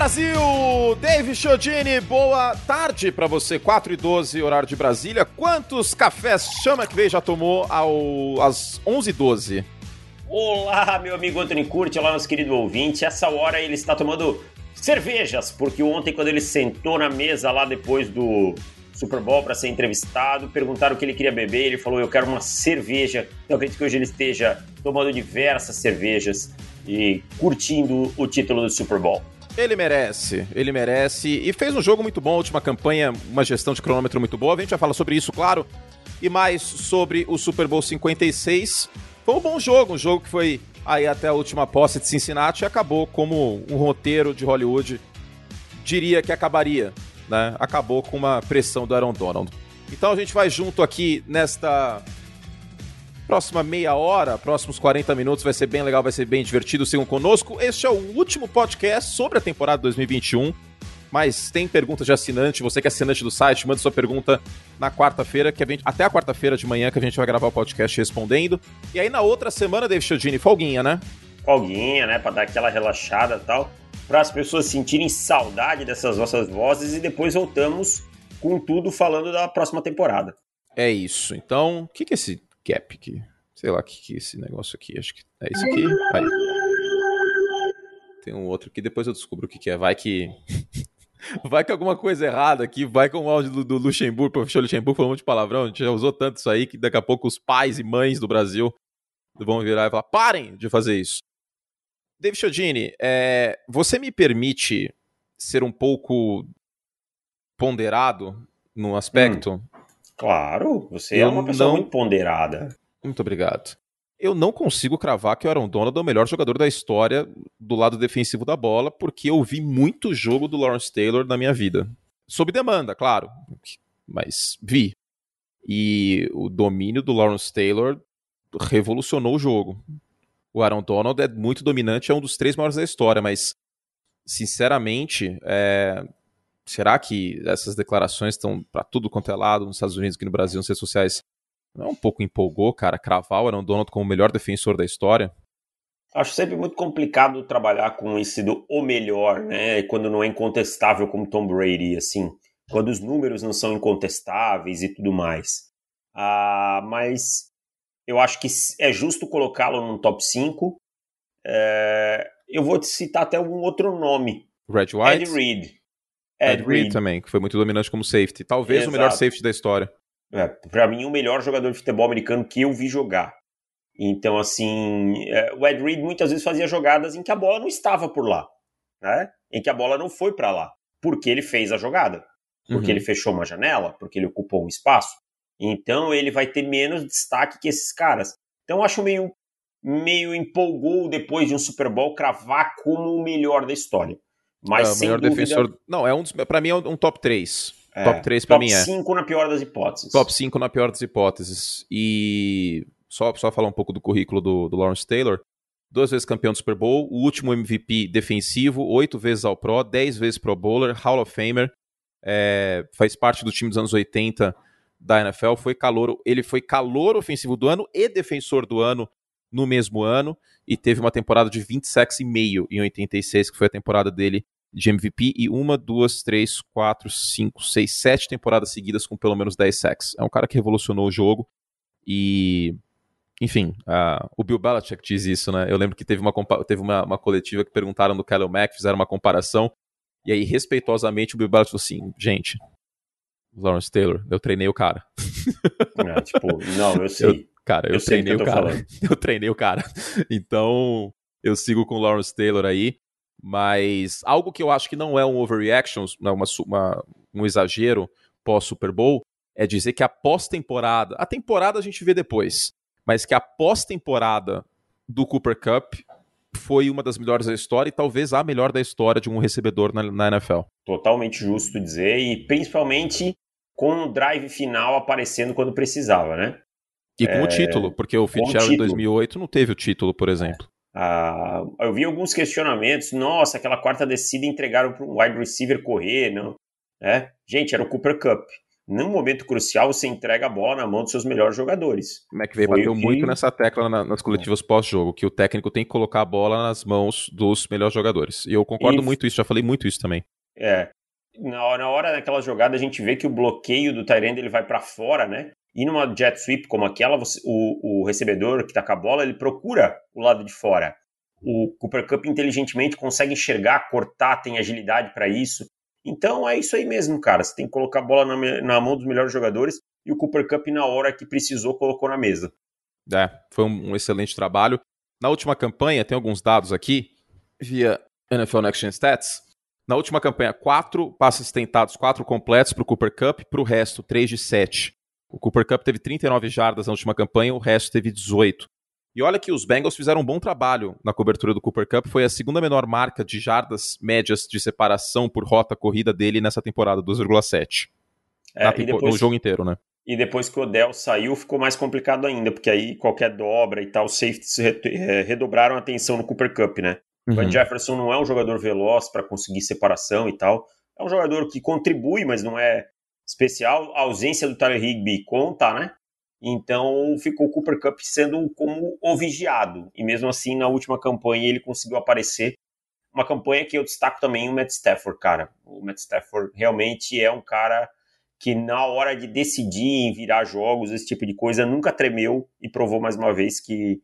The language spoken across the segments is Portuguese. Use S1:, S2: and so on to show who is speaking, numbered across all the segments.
S1: Brasil! Dave Chiodini, boa tarde para você, 4 e 12, horário de Brasília. Quantos cafés Chama que veio já tomou ao, às 11 e 12?
S2: Olá, meu amigo Anthony Curti, olá, nosso querido ouvinte. Essa hora ele está tomando cervejas, porque ontem, quando ele sentou na mesa lá depois do Super Bowl para ser entrevistado, perguntaram o que ele queria beber, ele falou: Eu quero uma cerveja. Então, acredito que hoje ele esteja tomando diversas cervejas e curtindo o título do Super Bowl.
S1: Ele merece, ele merece. E fez um jogo muito bom, última campanha, uma gestão de cronômetro muito boa. A gente vai falar sobre isso, claro. E mais sobre o Super Bowl 56. Foi um bom jogo, um jogo que foi aí até a última posse de Cincinnati e acabou como um roteiro de Hollywood diria que acabaria, né? Acabou com uma pressão do Aaron Donald. Então a gente vai junto aqui nesta Próxima meia hora, próximos 40 minutos, vai ser bem legal, vai ser bem divertido. Sigam conosco. Este é o último podcast sobre a temporada 2021. Mas tem perguntas de assinante. Você que é assinante do site, manda sua pergunta na quarta-feira, que a gente, até a quarta-feira de manhã que a gente vai gravar o podcast respondendo. E aí na outra semana, David Chiodini, folguinha, né?
S2: Folguinha, né? Pra dar aquela relaxada e tal. Para as pessoas sentirem saudade dessas nossas vozes e depois voltamos com tudo falando da próxima temporada.
S1: É isso. Então, o que, que é esse Gap aqui. Sei lá o que, que é esse negócio aqui. Acho que é isso aqui. Aí. Tem um outro que depois eu descubro o que, que é. Vai que. vai que alguma coisa errada aqui. Vai com o áudio do, do Luxemburgo, o professor Luxemburgo falou um monte de palavrão. A gente já usou tanto isso aí que daqui a pouco os pais e mães do Brasil vão virar e falar: parem de fazer isso. David Chiodini, é, você me permite ser um pouco ponderado no aspecto? Hum.
S2: Claro, você é eu é uma pessoa não... muito ponderada.
S1: Muito obrigado. Eu não consigo cravar que o Aaron Donald é o melhor jogador da história do lado defensivo da bola, porque eu vi muito jogo do Lawrence Taylor na minha vida. Sob demanda, claro, mas vi. E o domínio do Lawrence Taylor revolucionou o jogo. O Aaron Donald é muito dominante, é um dos três maiores da história, mas, sinceramente, é, será que essas declarações estão para tudo quanto é lado nos Estados Unidos, aqui no Brasil, nas redes sociais, não é um pouco empolgou, cara, cravar o Aaron Donald como o melhor defensor da história?
S2: Acho sempre muito complicado trabalhar com esse do o melhor, né? Quando não é incontestável como Tom Brady, assim. Quando os números não são incontestáveis e tudo mais. Ah, mas eu acho que é justo colocá-lo no top 5. É, eu vou te citar até um outro nome.
S1: Red White?
S2: Ed Reed.
S1: Ed, Ed Reed também, que foi muito dominante como safety. Talvez Exato. o melhor safety da história.
S2: É, para mim, o melhor jogador de futebol americano que eu vi jogar. Então, assim, é, o Ed Reed muitas vezes fazia jogadas em que a bola não estava por lá, né? Em que a bola não foi para lá, porque ele fez a jogada, porque uhum. ele fechou uma janela, porque ele ocupou um espaço. Então, ele vai ter menos destaque que esses caras. Então, acho meio meio empolgou depois de um Super Bowl cravar como o melhor da história. Mas
S1: é, o melhor dúvida... defensor. Não, é um dos... para mim é um top 3. É, top 3 para mim é.
S2: Top 5 na pior das hipóteses.
S1: Top 5 na pior das hipóteses. E só, só falar um pouco do currículo do, do Lawrence Taylor. Duas vezes campeão do Super Bowl, o último MVP defensivo, oito vezes ao Pro, dez vezes Pro Bowler, Hall of Famer, é, faz parte do time dos anos 80 da NFL, foi calor, ele foi calor ofensivo do ano e defensor do ano no mesmo ano e teve uma temporada de 20 sacks e meio em 86, que foi a temporada dele de MVP, e uma, duas, três, quatro, cinco, seis, sete temporadas seguidas com pelo menos 10 sacks. É um cara que revolucionou o jogo e. Enfim, uh, o Bill Belichick diz isso, né? Eu lembro que teve uma, teve uma, uma coletiva que perguntaram do Kyle Mack, fizeram uma comparação, e aí, respeitosamente, o Bill Belichick falou assim: gente, Lawrence Taylor, eu treinei o cara.
S2: É, tipo, não, eu sei.
S1: Cara, eu, eu treinei o cara. Falando. Eu treinei o cara. Então, eu sigo com o Lawrence Taylor aí. Mas algo que eu acho que não é um overreaction, não, uma, uma, um exagero pós-Super Bowl, é dizer que a pós-temporada, a temporada a gente vê depois, mas que a pós-temporada do Cooper Cup foi uma das melhores da história e talvez a melhor da história de um recebedor na, na NFL.
S2: Totalmente justo dizer, e principalmente com o drive final aparecendo quando precisava, né?
S1: E com é, o título, porque o Fitzgerald em 2008 não teve o título, por exemplo.
S2: Ah, eu vi alguns questionamentos. Nossa, aquela quarta descida entregaram para um wide receiver correr, não? É? Gente, era o Cooper Cup. num momento crucial, você entrega a bola na mão dos seus melhores jogadores.
S1: O McVay bateu que... muito nessa tecla na, nas coletivas pós-jogo, que o técnico tem que colocar a bola nas mãos dos melhores jogadores. E eu concordo e... muito isso, já falei muito isso também.
S2: É. Na, na hora daquela jogada, a gente vê que o bloqueio do Tyrande ele vai para fora, né? E numa jet sweep como aquela, você, o, o recebedor que tá com a bola, ele procura o lado de fora. O Cooper Cup inteligentemente consegue enxergar, cortar, tem agilidade para isso. Então é isso aí mesmo, cara. Você tem que colocar a bola na, na, mão dos melhores jogadores e o Cooper Cup, na hora que precisou, colocou na mesa.
S1: É, foi um, um excelente trabalho. Na última campanha, tem alguns dados aqui, via NFL Gen Stats. Na última campanha, quatro passes tentados, quatro completos para o Cooper Cup, para o resto, três de sete. O Cooper Cup teve 39 jardas na última campanha, o resto teve 18. E olha que os Bengals fizeram um bom trabalho na cobertura do Cooper Cup, foi a segunda menor marca de jardas médias de separação por rota corrida dele nessa temporada, 2,7. É, tempo... no jogo inteiro, né?
S2: E depois que o Odell saiu, ficou mais complicado ainda, porque aí qualquer dobra e tal, os safeties é, redobraram a atenção no Cooper Cup, né? Uhum. O Van Jefferson não é um jogador veloz para conseguir separação e tal. É um jogador que contribui, mas não é especial. A ausência do Tyler Higby conta, né? Então ficou o Cooper Cup sendo como o vigiado. E mesmo assim, na última campanha, ele conseguiu aparecer. Uma campanha que eu destaco também o Matt Stafford, cara. O Matt Stafford realmente é um cara que na hora de decidir virar jogos, esse tipo de coisa, nunca tremeu e provou mais uma vez que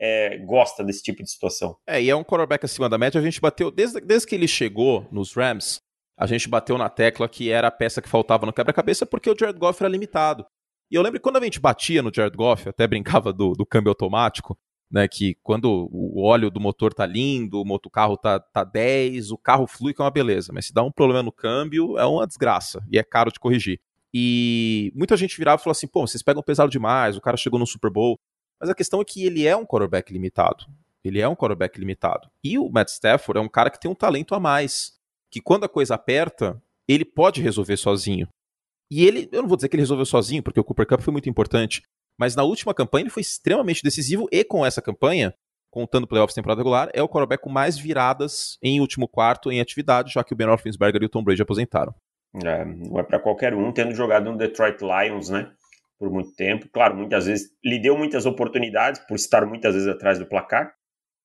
S2: é, gosta desse tipo de situação.
S1: É, e é um quarterback acima da média. A gente bateu, desde, desde que ele chegou nos Rams, a gente bateu na tecla que era a peça que faltava no quebra-cabeça porque o Jared Goff era limitado. E eu lembro que quando a gente batia no Jared Goff, até brincava do, do câmbio automático, né, que quando o óleo do motor tá lindo, o motor carro tá, tá 10, o carro flui que é uma beleza, mas se dá um problema no câmbio, é uma desgraça e é caro de corrigir. E muita gente virava e falou assim: pô, vocês pegam pesado demais, o cara chegou no Super Bowl. Mas a questão é que ele é um quarterback limitado. Ele é um quarterback limitado. E o Matt Stafford é um cara que tem um talento a mais que quando a coisa aperta, ele pode resolver sozinho. E ele, eu não vou dizer que ele resolveu sozinho, porque o Cooper Cup foi muito importante, mas na última campanha ele foi extremamente decisivo e com essa campanha, contando playoffs temporada regular, é o quarterback com mais viradas em último quarto em atividade, já que o Ben Roethlisberger e o Tom Brady aposentaram.
S2: É, não é para qualquer um, tendo jogado no Detroit Lions, né, por muito tempo. Claro, muitas vezes lhe deu muitas oportunidades por estar muitas vezes atrás do placar,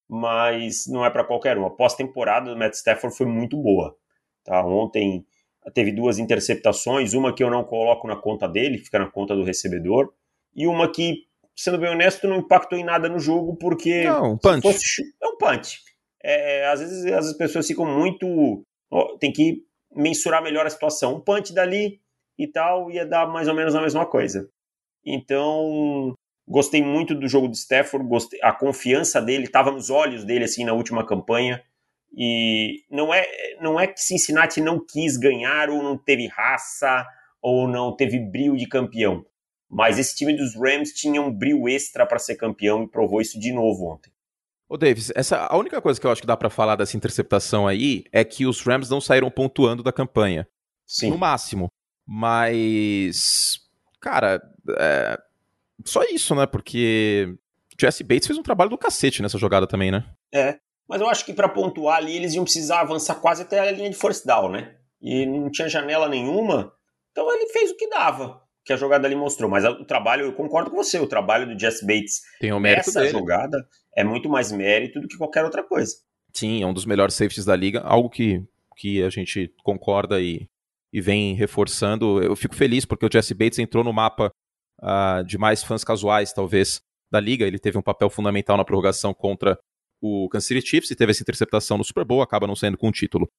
S2: mas não é para qualquer um. A pós-temporada do Matt Stafford foi muito boa. Tá? Ontem teve duas interceptações, uma que eu não coloco na conta dele, fica na conta do recebedor, e uma que, sendo bem honesto, não impactou em nada no jogo, porque.
S1: Não, um punch.
S2: Fosse, é um punch. É, às, vezes, às vezes as pessoas ficam muito. Ó, tem que mensurar melhor a situação. Um punch dali e tal ia dar mais ou menos a mesma coisa. Então, Gostei muito do jogo de Stafford, gostei, a confiança dele estava nos olhos dele assim na última campanha. E não é, não é que Cincinnati não quis ganhar ou não teve raça ou não teve brilho de campeão. Mas esse time dos Rams tinha um brilho extra para ser campeão e provou isso de novo ontem.
S1: Ô Davis, essa, a única coisa que eu acho que dá para falar dessa interceptação aí é que os Rams não saíram pontuando da campanha.
S2: Sim.
S1: No máximo. Mas, cara, é, só isso, né? Porque Jesse Bates fez um trabalho do cacete nessa jogada também, né?
S2: É. Mas eu acho que para pontuar ali eles iam precisar avançar quase até a linha de force down, né? E não tinha janela nenhuma. Então ele fez o que dava, que a jogada ali mostrou. Mas o trabalho, eu concordo com você, o trabalho do Jesse Bates
S1: Tem o mérito
S2: nessa
S1: dele.
S2: jogada é muito mais mérito do que qualquer outra coisa.
S1: Sim, é um dos melhores safeties da liga, algo que, que a gente concorda e, e vem reforçando. Eu fico feliz porque o Jesse Bates entrou no mapa uh, de mais fãs casuais, talvez, da liga. Ele teve um papel fundamental na prorrogação contra o Kansas City Chiefs e teve essa interceptação no Super Bowl, acaba não saindo com o título.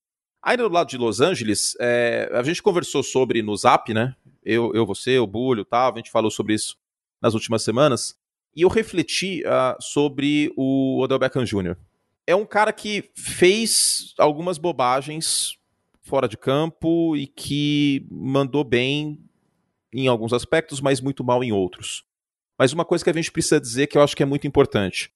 S1: Ainda do lado de Los Angeles, é, a gente conversou sobre no Zap, né? Eu, eu você, o Bulho tal, a gente falou sobre isso nas últimas semanas. E eu refleti uh, sobre o Odell Beckham Jr. É um cara que fez algumas bobagens fora de campo e que mandou bem em alguns aspectos, mas muito mal em outros. Mas uma coisa que a gente precisa dizer que eu acho que é muito importante.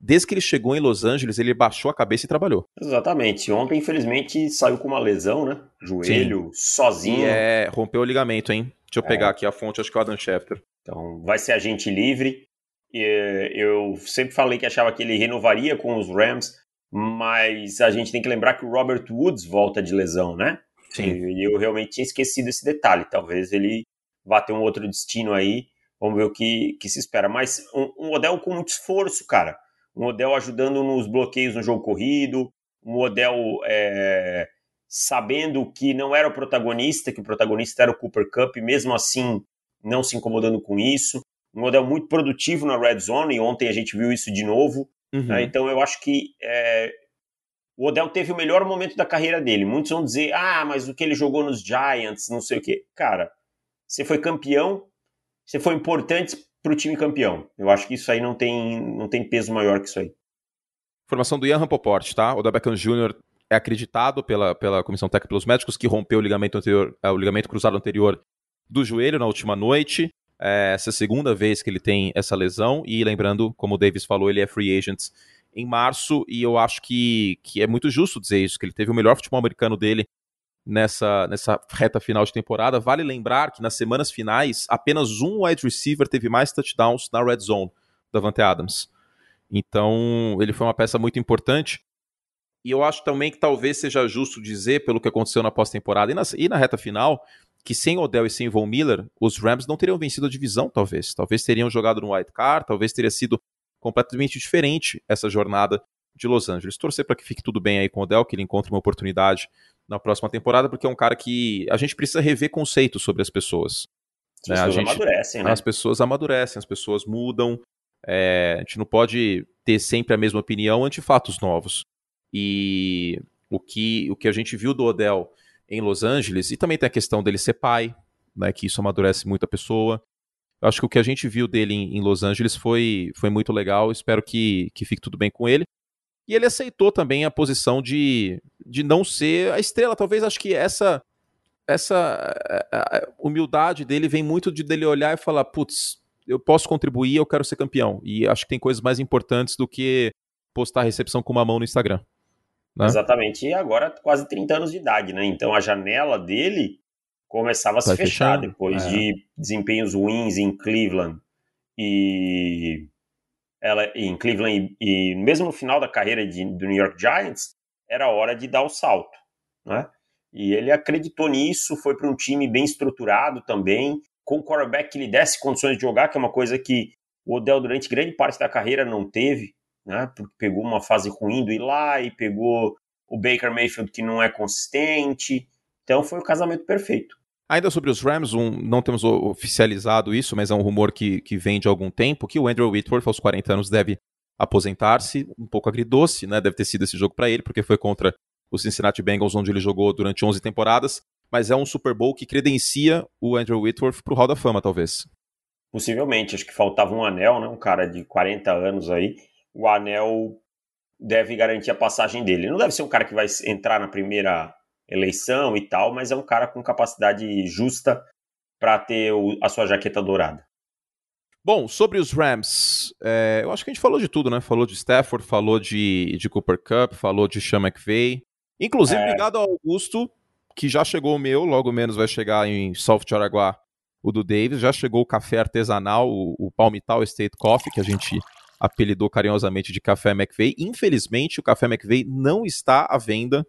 S1: Desde que ele chegou em Los Angeles, ele baixou a cabeça e trabalhou.
S2: Exatamente. Ontem, infelizmente, saiu com uma lesão, né? Joelho, Sim. sozinho. E
S1: é, rompeu o ligamento, hein? Deixa eu é. pegar aqui a fonte, acho que é o Adam Schefter.
S2: Então, vai ser agente livre. Eu sempre falei que achava que ele renovaria com os Rams, mas a gente tem que lembrar que o Robert Woods volta de lesão, né?
S1: Sim.
S2: E eu realmente tinha esquecido esse detalhe. Talvez ele vá ter um outro destino aí. Vamos ver o que, que se espera. Mas um, um Odell com muito esforço, cara. Um Odell ajudando nos bloqueios no jogo corrido. Um Odell é, sabendo que não era o protagonista, que o protagonista era o Cooper Cup, e mesmo assim não se incomodando com isso. Um Odell muito produtivo na red zone, e ontem a gente viu isso de novo. Uhum. Né? Então eu acho que é, o Odell teve o melhor momento da carreira dele. Muitos vão dizer, ah, mas o que ele jogou nos Giants, não sei o quê. Cara, você foi campeão, você foi importante para o time campeão. Eu acho que isso aí não tem, não tem peso maior que isso aí.
S1: Formação do Ian Rapoport, tá? O da Beckham Jr. é acreditado pela, pela comissão técnica pelos médicos que rompeu o ligamento anterior, é, o ligamento cruzado anterior do joelho na última noite. É essa é a segunda vez que ele tem essa lesão. E lembrando, como o Davis falou, ele é free agent em março. E eu acho que, que é muito justo dizer isso, que ele teve o melhor futebol americano dele nessa, nessa reta final de temporada. Vale lembrar que nas semanas finais, apenas um wide receiver teve mais touchdowns na red zone, Davante Adams. Então, ele foi uma peça muito importante. E eu acho também que talvez seja justo dizer, pelo que aconteceu na pós-temporada e e na reta final, que sem Odell e sem Von Miller, os Rams não teriam vencido a divisão, talvez. Talvez teriam jogado no White Card, talvez teria sido completamente diferente essa jornada de Los Angeles. Torcer para que fique tudo bem aí com o Odell, que ele encontre uma oportunidade na próxima temporada, porque é um cara que a gente precisa rever conceitos sobre as pessoas.
S2: As né? pessoas gente, amadurecem, né?
S1: As pessoas amadurecem, as pessoas mudam. É, a gente não pode ter sempre a mesma opinião ante fatos novos. E o que, o que a gente viu do Odell em Los Angeles, e também tem a questão dele ser pai, né, que isso amadurece muito a pessoa. Eu acho que o que a gente viu dele em, em Los Angeles foi, foi muito legal, espero que, que fique tudo bem com ele. E ele aceitou também a posição de, de não ser a estrela. Talvez acho que essa essa humildade dele vem muito de dele olhar e falar, putz, eu posso contribuir, eu quero ser campeão. E acho que tem coisas mais importantes do que postar a recepção com uma mão no Instagram.
S2: Né? Exatamente. E agora quase 30 anos de idade, né? Então a janela dele começava a se fechar fechando. depois é. de desempenhos ruins em Cleveland e ela em Cleveland e, e, mesmo no final da carreira de, do New York Giants era hora de dar o salto, né? E ele acreditou nisso, foi para um time bem estruturado também, com um quarterback que lhe desse condições de jogar, que é uma coisa que o Odell durante grande parte da carreira não teve né? Porque pegou uma fase ruim do Eli, pegou o Baker Mayfield que não é consistente. Então foi o casamento perfeito.
S1: Ainda sobre os Rams, um, não temos oficializado isso, mas é um rumor que, que vem de algum tempo, que o Andrew Whitworth, aos 40 anos, deve aposentar-se, um pouco agridoce, né? Deve ter sido esse jogo para ele, porque foi contra o Cincinnati Bengals, onde ele jogou durante 11 temporadas, mas é um Super Bowl que credencia o Andrew Whitworth para o Hall da Fama, talvez.
S2: Possivelmente, acho que faltava um anel, né? Um cara de 40 anos aí o anel deve garantir a passagem dele. Não deve ser um cara que vai entrar na primeira eleição e tal, mas é um cara com capacidade justa para ter o, a sua jaqueta dourada.
S1: Bom, sobre os Rams, é, eu acho que a gente falou de tudo, né? Falou de Stafford, falou de, de Cooper Cup, falou de Sean McVay. Inclusive, é... obrigado ao Augusto, que já chegou o meu, logo menos vai chegar em South Jaraguá o do Davis. Já chegou o café artesanal, o, o Palmital State Coffee, que a gente apelidou carinhosamente de Café McVeigh. Infelizmente, o Café McVeigh não está à venda,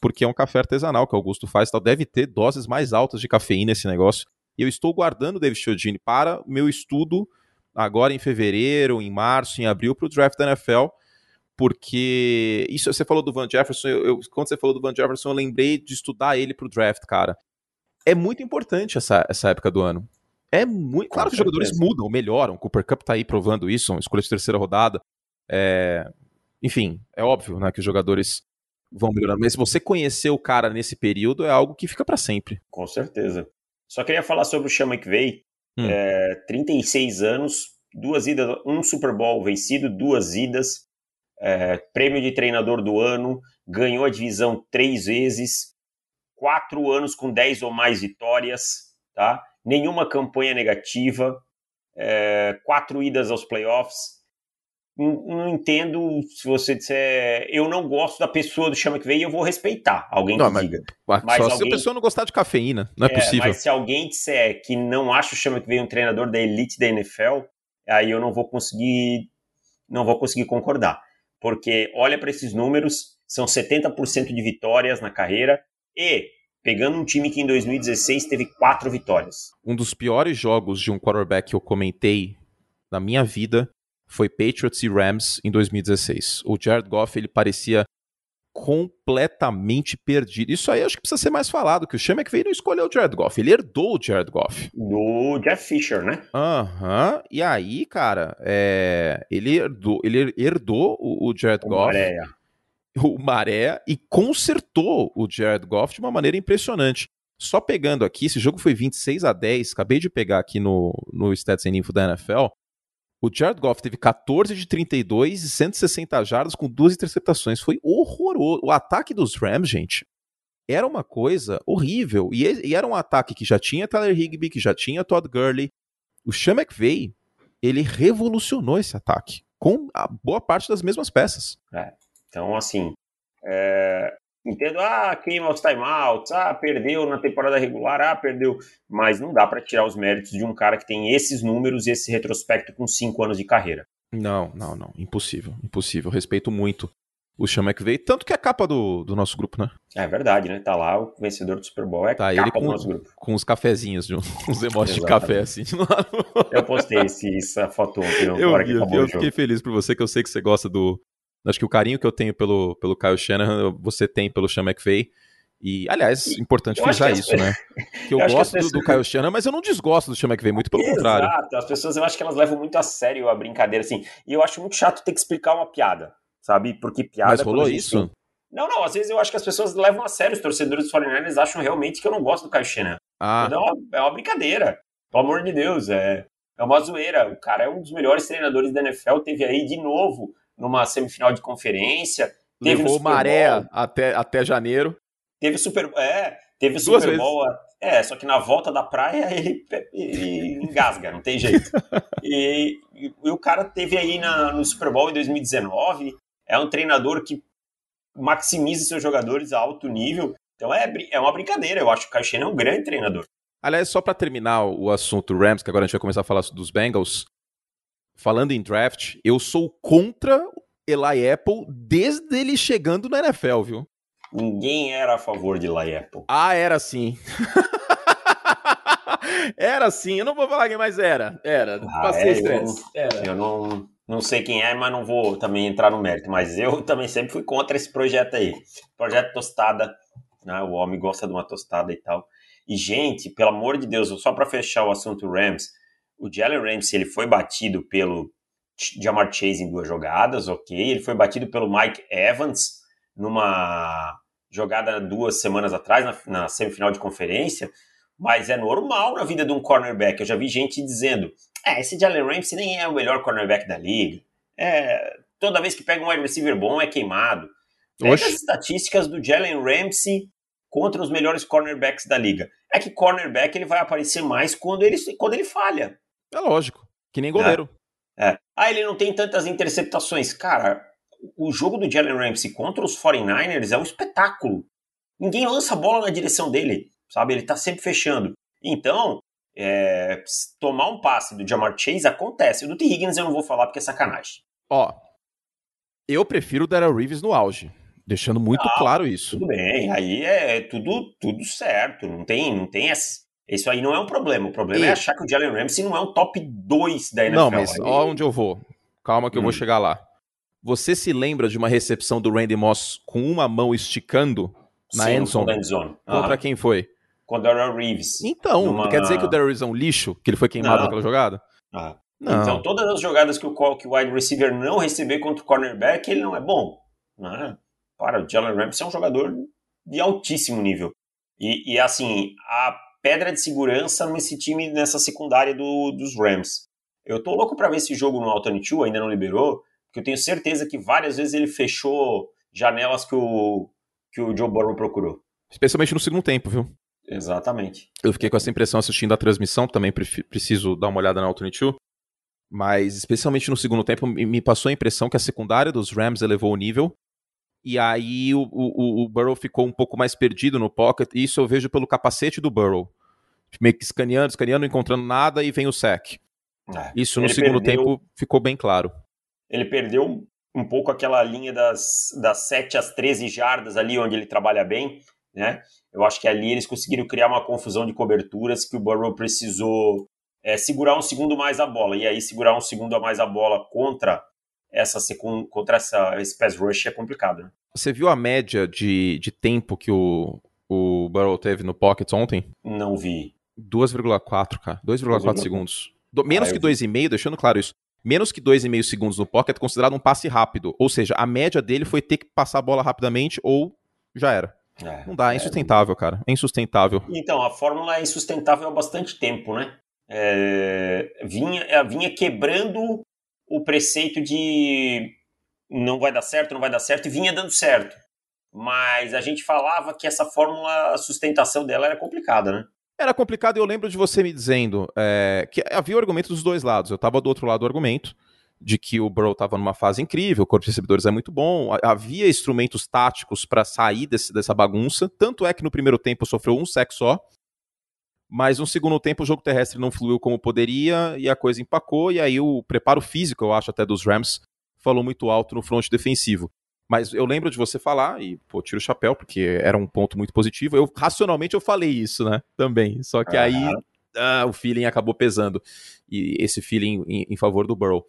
S1: porque é um café artesanal que o Augusto faz, tal. deve ter doses mais altas de cafeína esse negócio. E eu estou guardando o David Chiodini para o meu estudo agora em fevereiro, em março, em abril, para o draft da NFL, porque isso você falou do Van Jefferson, eu, eu, quando você falou do Van Jefferson, eu lembrei de estudar ele para o draft, cara. É muito importante essa, essa época do ano. É muito. Claro que os jogadores mudam, melhoram. O Cooper Cup tá aí provando isso, uma escolha de terceira rodada. É... Enfim, é óbvio né, que os jogadores vão melhorando. Mas se você conhecer o cara nesse período, é algo que fica para sempre.
S2: Com certeza. Só queria falar sobre o Sean McVay. Hum. É, 36 anos, duas idas, um Super Bowl vencido, duas idas, é, prêmio de treinador do ano, ganhou a divisão três vezes, quatro anos com 10 ou mais vitórias, tá? nenhuma campanha negativa, é, quatro idas aos playoffs. Não, entendo se você disser eu não gosto da pessoa do Chama que veio, eu vou respeitar alguém não, que mas, diga.
S1: Mas só alguém, se a pessoa não gostar de cafeína, não é, é, possível.
S2: Mas se alguém disser que não acha o Chama que veio um treinador da elite da NFL, aí eu não vou conseguir não vou conseguir concordar. Porque olha para esses números, são 70% de vitórias na carreira e pegando um time que em 2016 teve quatro vitórias.
S1: Um dos piores jogos de um quarterback que eu comentei na minha vida foi Patriots e Rams em 2016. O Jared Goff ele parecia completamente perdido. Isso aí acho que precisa ser mais falado, que o Sean McVay não escolheu o Jared Goff, ele herdou o Jared Goff.
S2: Do Jeff Fisher, né?
S1: Aham, uhum. e aí, cara, é... ele, herdou, ele herdou o, Jared o Goff. Maréia. O Maré e consertou o Jared Goff de uma maneira impressionante. Só pegando aqui, esse jogo foi 26 a 10, acabei de pegar aqui no, no Stats Info da NFL. O Jared Goff teve 14 de 32 e 160 jardas com duas interceptações. Foi horroroso. O ataque dos Rams, gente, era uma coisa horrível. E, e era um ataque que já tinha Tyler Higbee, que já tinha Todd Gurley. O Sean McVay, ele revolucionou esse ataque com a boa parte das mesmas peças.
S2: É. Então, assim, é, Entendo, ah, queima os timeouts, ah, perdeu na temporada regular, ah, perdeu. Mas não dá para tirar os méritos de um cara que tem esses números e esse retrospecto com cinco anos de carreira.
S1: Não, não, não. Impossível, impossível. Respeito muito o que veio, tanto que é a capa do, do nosso grupo, né?
S2: É verdade, né? Tá lá o vencedor do Super Bowl, é
S1: tá,
S2: capa
S1: ele com,
S2: do nosso grupo.
S1: Com os cafezinhos, uns emojis de café, assim.
S2: eu postei esse, essa foto ontem,
S1: eu, vi, eu, eu fiquei feliz por você, que eu sei que você gosta do, Acho que o carinho que eu tenho pelo, pelo Kyle Shanahan, você tem pelo Sean McVay. E, aliás, importante frisar isso, né? Que eu, eu gosto pessoas... do, Kyle Shanahan, mas eu não desgosto do Sean McVay, muito pelo
S2: Exato.
S1: contrário.
S2: Exato, as pessoas eu acho que elas levam muito a sério a brincadeira, assim. E eu acho muito chato ter que explicar uma piada, sabe? Porque piada.
S1: Mas rolou isso?
S2: Não, não, às vezes eu acho que as pessoas levam a sério, os torcedores dos 49ers acham realmente que eu não gosto do Kyle Shanahan. Ah. É uma, é uma brincadeira, pelo amor de Deus, é, é uma zoeira. O cara é um dos melhores treinadores da NFL, teve aí de novo numa semifinal de conferência.
S1: Teve Levou maré até, até janeiro.
S2: Teve Super é, teve Duas Super Bowl. É, só que na volta da praia ele, ele engasga, não tem jeito. E, e, e, o cara teve aí na, no Super Bowl em 2019. É um treinador que maximiza seus jogadores a alto nível. Então é, é uma brincadeira. Eu acho que o Caixena é um grande treinador.
S1: Aliás, só para terminar o assunto Rams, que agora a gente vai começar a falar dos Bengals, falando em draft, eu sou contra Eli Apple desde ele chegando na NFL, viu?
S2: Ninguém era a favor de Eli Apple.
S1: Ah, era sim. era sim, eu não vou falar quem mais era. Era, ah, passei é,
S2: estresse. Eu, era. eu não, não sei quem é, mas não vou também entrar no mérito. Mas eu também sempre fui contra esse projeto aí. Projeto Tostada, né? o homem gosta de uma tostada e tal. E, gente, pelo amor de Deus, só para fechar o assunto Rams, o Jalen Ramsey ele foi batido pelo Jamar Chase em duas jogadas, ok. Ele foi batido pelo Mike Evans numa jogada duas semanas atrás, na, na semifinal de conferência. Mas é normal na vida de um cornerback. Eu já vi gente dizendo: é, esse Jalen Ramsey nem é o melhor cornerback da liga. É, toda vez que pega um wide receiver bom é queimado. Pega as estatísticas do Jalen Ramsey contra os melhores cornerbacks da liga. É que cornerback ele vai aparecer mais quando ele, quando ele falha.
S1: É lógico. Que nem goleiro.
S2: É. é. Ah, ele não tem tantas interceptações. Cara, o jogo do Jalen Ramsey contra os 49ers é um espetáculo. Ninguém lança a bola na direção dele, sabe? Ele tá sempre fechando. Então, é, tomar um passe do Jamar Chase acontece. O do T. Higgins eu não vou falar porque é sacanagem.
S1: Ó, eu prefiro o Daryl Reeves no auge. Deixando muito ah, claro isso.
S2: Tudo bem, aí é tudo, tudo certo. Não tem, não tem essa, isso aí não é um problema. O problema é e... é achar que o Jalen Ramsey não é um top 2 da NFL.
S1: Não, mas aí... ó onde eu vou. Calma que eu vou hum. chegar lá. Você se lembra de uma recepção do Randy Moss com uma mão esticando na Sim, endzone? endzone. Contra quem foi?
S2: Contra o Daryl Reeves.
S1: Então, numa... quer dizer que o Daryl Reeves é um lixo? Que ele foi queimado não. naquela jogada?
S2: Ah. Então, todas as jogadas que o, que o wide receiver não receber contra o cornerback, ele não é bom. Não é? Para, o Jalen Ramsey é um jogador de altíssimo nível. E, e assim, a pedra de segurança nesse time, nessa secundária do, dos Rams. Eu tô louco para ver esse jogo no Alternate ainda não liberou, porque eu tenho certeza que várias vezes ele fechou janelas que o, que o Joe Burrow procurou.
S1: Especialmente no segundo tempo, viu?
S2: Exatamente.
S1: Eu fiquei com essa impressão assistindo a transmissão, também preciso dar uma olhada na Alternate mas especialmente no segundo tempo me passou a impressão que a secundária dos Rams elevou o nível e aí o, o, o Burrow ficou um pouco mais perdido no pocket, e isso eu vejo pelo capacete do Burrow. Meio que escaneando, escaneando, não encontrando nada, e vem o sec. É, isso no segundo perdeu, tempo ficou bem claro.
S2: Ele perdeu um pouco aquela linha das, das 7 às 13 jardas ali, onde ele trabalha bem. né? Eu acho que ali eles conseguiram criar uma confusão de coberturas que o Burrow precisou é, segurar um segundo mais a bola. E aí, segurar um segundo a mais a bola contra essa contra essa, esse pass rush é complicado. Né?
S1: Você viu a média de, de tempo que o, o Burrow teve no pocket ontem?
S2: Não vi.
S1: 2,4, cara. 2,4 segundos. Do, menos ah, que 2,5, deixando claro isso. Menos que 2,5 segundos no pocket é considerado um passe rápido. Ou seja, a média dele foi ter que passar a bola rapidamente ou já era. É, não dá, é, é insustentável, cara. É insustentável.
S2: Então, a fórmula é insustentável há bastante tempo, né? É, vinha, é, vinha quebrando o preceito de não vai dar certo, não vai dar certo, e vinha dando certo. Mas a gente falava que essa fórmula, a sustentação dela era complicada, né?
S1: Era complicado e eu lembro de você me dizendo é, que havia o argumento dos dois lados. Eu estava do outro lado do argumento, de que o Burrow estava numa fase incrível, o corpo de recebedores é muito bom, havia instrumentos táticos para sair desse, dessa bagunça. Tanto é que no primeiro tempo sofreu um sec só, mas no segundo tempo o jogo terrestre não fluiu como poderia e a coisa empacou. E aí o preparo físico, eu acho, até dos Rams, falou muito alto no front defensivo. Mas eu lembro de você falar, e pô, tiro o chapéu, porque era um ponto muito positivo. Eu, racionalmente, eu falei isso, né? Também. Só que aí ah, o feeling acabou pesando. E esse feeling em, em favor do Burrow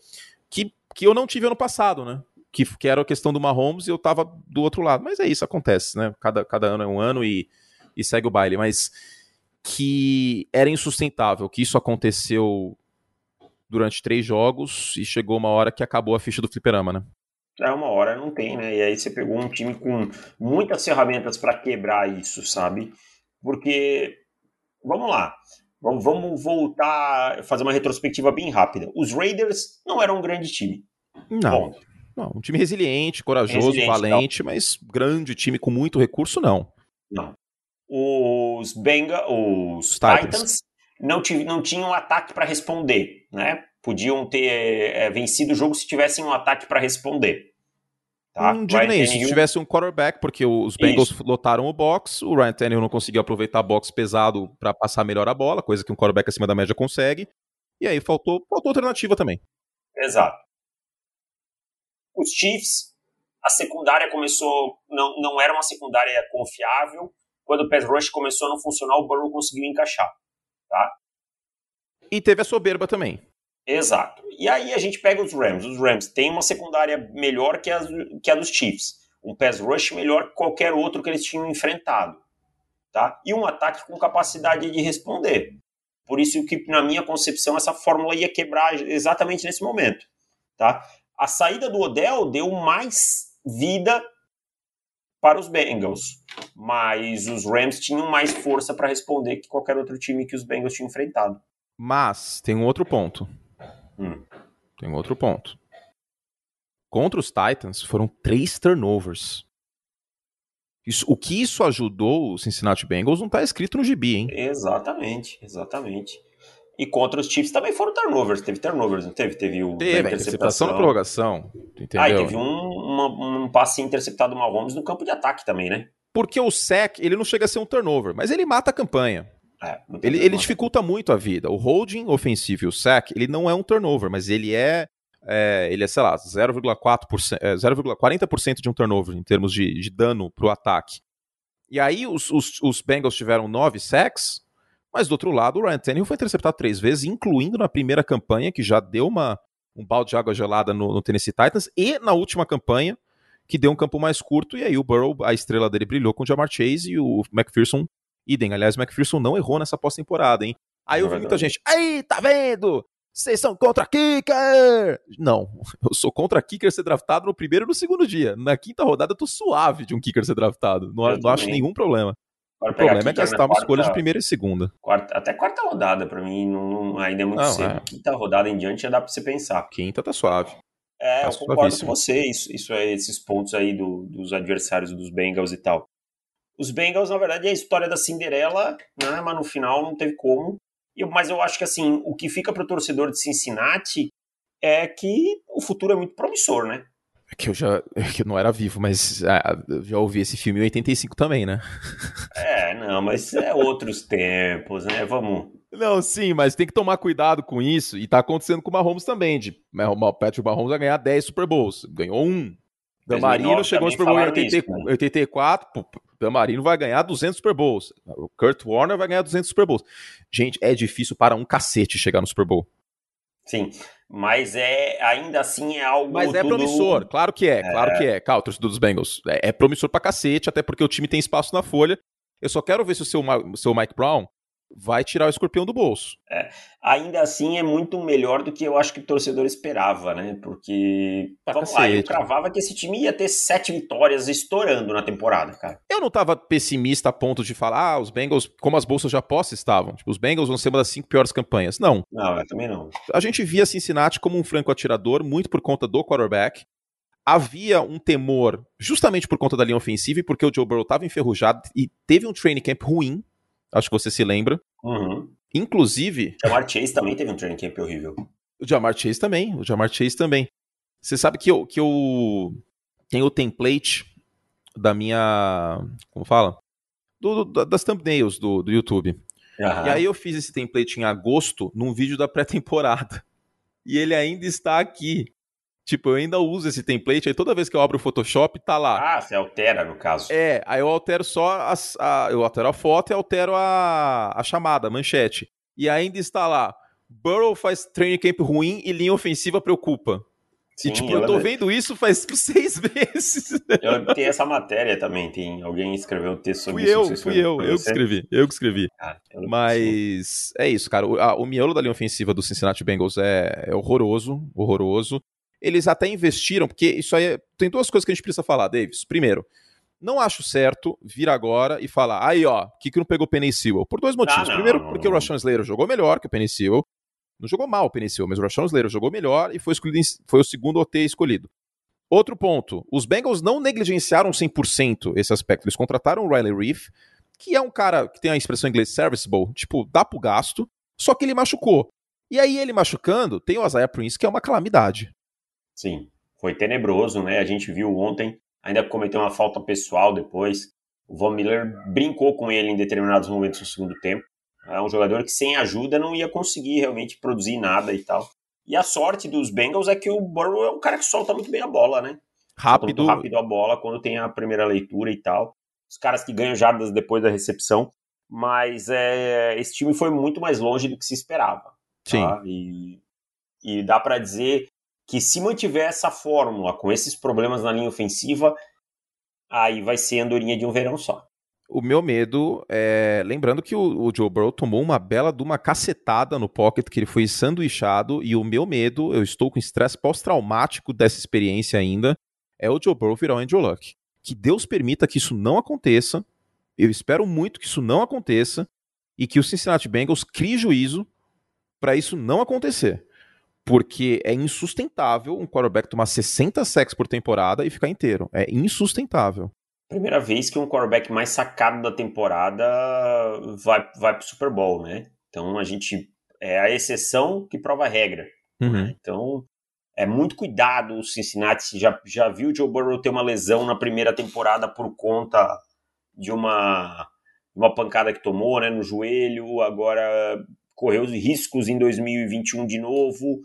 S1: que, que eu não tive ano passado, né? Que, que era a questão do Mahomes e eu tava do outro lado. Mas é isso, acontece, né? Cada, cada ano é um ano e, e segue o baile. Mas que era insustentável, que isso aconteceu durante três jogos e chegou uma hora que acabou a ficha do fliperama, né?
S2: É uma hora não tem, né? E aí você pegou um time com muitas ferramentas para quebrar isso, sabe? Porque, vamos lá, Vamos voltar, fazer uma retrospectiva bem rápida. Os Raiders não eram um grande time.
S1: Não. Não, um time resiliente, corajoso, resiliente, valente, não. mas grande time com muito recurso, não.
S2: Não. Os Benga, os Titans, Titans não, não tinham um ataque para responder, né? Podiam ter é, vencido o jogo se tivessem um ataque para responder.
S1: Tá? Não digo nem isso. Se tivesse um quarterback, porque os Bengals isso. lotaram o box, o Ryan Tannehill não conseguiu aproveitar box pesado para passar melhor a bola, coisa que um quarterback acima da média consegue. E aí faltou, faltou alternativa também.
S2: Exato. Os Chiefs, a secundária começou, não, não era uma secundária confiável. Quando o pass rush começou a não funcionar, o Burrow conseguiu encaixar. Tá?
S1: E teve a soberba também.
S2: Exato. E aí a gente pega os Rams. Os Rams têm uma secundária melhor que a, que a dos Chiefs. Um pass rush melhor que qualquer outro que eles tinham enfrentado. Tá? E um ataque com capacidade de responder. Por isso que, na minha concepção, essa fórmula ia quebrar exatamente nesse momento. Tá? A saída do Odell deu mais vida para os Bengals, mas os Rams tinham mais força para responder que qualquer outro time que os Bengals tinham enfrentado.
S1: Mas tem um outro ponto. Hum. Tem um outro ponto. Contra os Titans foram três turnovers. Isso, o que isso ajudou o Cincinnati Bengals não está escrito no gibi, hein?
S2: Exatamente, exatamente. E contra os Chiefs também foram turnovers. Teve turnovers, não teve? Teve o
S1: teve, interceptação. interceptação na prorrogação. Entendeu?
S2: Ah, e teve um, uma, um passe interceptado do Mahomes no campo de ataque também, né?
S1: Porque o sec, ele não chega a ser um turnover, mas ele mata a campanha. É, ele, ele dificulta muito a vida. O holding ofensivo e o sack, ele não é um turnover, mas ele é, é ele é, sei lá, 0,4%, é, 0,40% de um turnover em termos de, de dano para o ataque. E aí os, os, os Bengals tiveram 9 sacks, mas do outro lado o Ryan Tannehill foi interceptado três vezes, incluindo na primeira campanha, que já deu uma, um balde de água gelada no, no Tennessee Titans, e na última campanha, que deu um campo mais curto, e aí o Burrow, a estrela dele brilhou com o Jamar Chase e o McPherson Idem. Aliás, o McPherson não errou nessa pós-temporada, hein? Aí eu vi muita gente, aí, tá vendo? Vocês são contra kicker! Não, eu sou contra kicker ser draftado no primeiro e no segundo dia. Na quinta rodada eu tô suave de um kicker ser draftado. Não, não acho nenhum problema. O problema é que estava escolha de primeira e segunda.
S2: Quarta, até quarta rodada, pra mim, não, não, ainda é muito não, cedo. É. Quinta rodada em diante já dá pra você pensar.
S1: Quinta tá suave.
S2: É, tá eu concordo com você. Isso, isso é esses pontos aí do, dos adversários dos Bengals e tal. Os Bengals, na verdade, é a história da Cinderela, né? mas no final não teve como. Eu, mas eu acho que assim, o que fica para o torcedor de Cincinnati é que o futuro é muito promissor, né?
S1: É que eu já é que eu não era vivo, mas ah, já ouvi esse filme em 85 também, né?
S2: É, não, mas é outros tempos, né? Vamos.
S1: Não, sim, mas tem que tomar cuidado com isso. E tá acontecendo com o Mahomes também. De, o Patrick Mahomes vai ganhar 10 Super Bowls. Ganhou um. Dan Marino chegou no Super Bowl em 80, né? 84. Dan Marino vai ganhar 200 Super Bowls. O Kurt Warner vai ganhar 200 Super Bowls. Gente, é difícil para um cacete chegar no Super Bowl.
S2: Sim, mas é ainda assim é algo.
S1: Mas é
S2: tudo...
S1: promissor, claro que é, é. claro que é. Calma, torcedor dos Bengals. É, é, promissor pra cacete, até porque o time tem espaço na folha. Eu só quero ver se o seu, o seu Mike Brown vai tirar o escorpião do bolso.
S2: É, ainda assim é muito melhor do que eu acho que o torcedor esperava, né? Porque, pra vamos cacete. lá, eu cravava que esse time ia ter sete vitórias estourando na temporada, cara.
S1: Eu não tava pessimista a ponto de falar, ah, os Bengals, como as bolsas de aposta estavam, tipo, os Bengals vão ser uma das cinco piores campanhas. Não.
S2: Não, eu também não.
S1: A gente via Cincinnati como um franco atirador, muito por conta do quarterback. Havia um temor, justamente por conta da linha ofensiva e porque o Joe Burrow estava enferrujado e teve um training camp ruim Acho que você se lembra.
S2: Uhum.
S1: Inclusive.
S2: O Jamar Chase também teve um training camp horrível.
S1: O Jamar Chase também. O Jamar Chase também. Você sabe que eu, que eu tenho o template da minha. Como fala? Do, do, das thumbnails do, do YouTube. Uhum. E aí eu fiz esse template em agosto num vídeo da pré-temporada. E ele ainda está aqui. Tipo, eu ainda uso esse template, aí toda vez que eu abro o Photoshop, tá lá.
S2: Ah, você altera, no caso.
S1: É, aí eu altero só as, a, eu altero a foto e altero a, a chamada, a manchete. E ainda está lá. Burrow faz training camp ruim e linha ofensiva preocupa. Sim, e, tipo, eu tô vendo isso faz seis meses.
S2: Eu tenho essa matéria também, tem alguém escreveu um texto sobre
S1: fui
S2: isso.
S1: Eu, fui eu, eu que escrevi, eu que escrevi. Ah, Mas é isso, cara. O, a, o miolo da linha ofensiva do Cincinnati Bengals é, é horroroso, horroroso. Eles até investiram, porque isso aí. É, tem duas coisas que a gente precisa falar, Davis. Primeiro, não acho certo vir agora e falar, aí ó, o que, que não pegou o Penny Sewell? Por dois motivos. Não, Primeiro, porque o Rashawn Slater jogou melhor que o Penny Sewell. Não jogou mal o Penny Sewell, mas o Rashawn Slater jogou melhor e foi, escolhido, foi o segundo OT escolhido. Outro ponto, os Bengals não negligenciaram 100% esse aspecto. Eles contrataram o Riley Reef, que é um cara que tem a expressão em inglês serviceable, tipo, dá pro gasto, só que ele machucou. E aí ele machucando, tem o Isaiah Prince, que é uma calamidade.
S2: Sim, foi tenebroso, né? A gente viu ontem, ainda cometeu uma falta pessoal depois. O Von Miller brincou com ele em determinados momentos do segundo tempo. É um jogador que sem ajuda não ia conseguir realmente produzir nada e tal. E a sorte dos Bengals é que o Burrow é um cara que solta muito bem a bola, né?
S1: Rápido.
S2: rápido a bola quando tem a primeira leitura e tal. Os caras que ganham jardas depois da recepção. Mas é, esse time foi muito mais longe do que se esperava. Tá? Sim. E, e dá para dizer que se mantiver essa fórmula com esses problemas na linha ofensiva, aí vai ser andorinha de um verão só.
S1: O meu medo é. Lembrando que o, o, Joe Burrow tomou uma bela de uma cacetada no pocket, que ele foi sanduichado, e o meu medo, eu estou com estresse pós-traumático dessa experiência ainda, é o Joe Burrow virar o Andrew Luck. Que Deus permita que isso não aconteça. Eu espero muito que isso não aconteça e que o Cincinnati Bengals crie juízo para isso não acontecer. Porque é insustentável um quarterback tomar 60 sacks por temporada e ficar inteiro. É insustentável.
S2: Primeira vez que um quarterback mais sacado da temporada vai, vai pro Super Bowl, né? Então a gente. É a exceção que prova a regra.
S1: Uhum.
S2: Né? Então é muito cuidado o Cincinnati. Já, já viu o Joe Burrow ter uma lesão na primeira temporada por conta de uma, uma pancada que tomou né, no joelho. Agora correu riscos em 2021 de novo.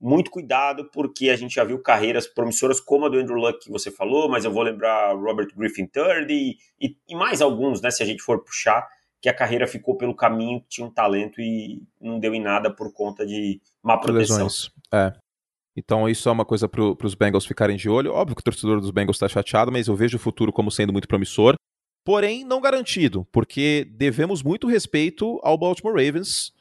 S2: Muito cuidado, porque a gente já viu carreiras promissoras como a do Andrew Luck que você falou, mas eu vou lembrar Robert Griffin III e, e, e mais alguns, né, se a gente for puxar, que a carreira ficou pelo caminho, tinha um talento e não deu em nada por conta de má proteção. Lesões.
S1: É. Então isso é uma coisa para os Bengals ficarem de olho. Óbvio que o torcedor dos Bengals está chateado, mas eu vejo o futuro como sendo muito promissor. Porém, não garantido, porque devemos muito respeito ao Baltimore Ravens,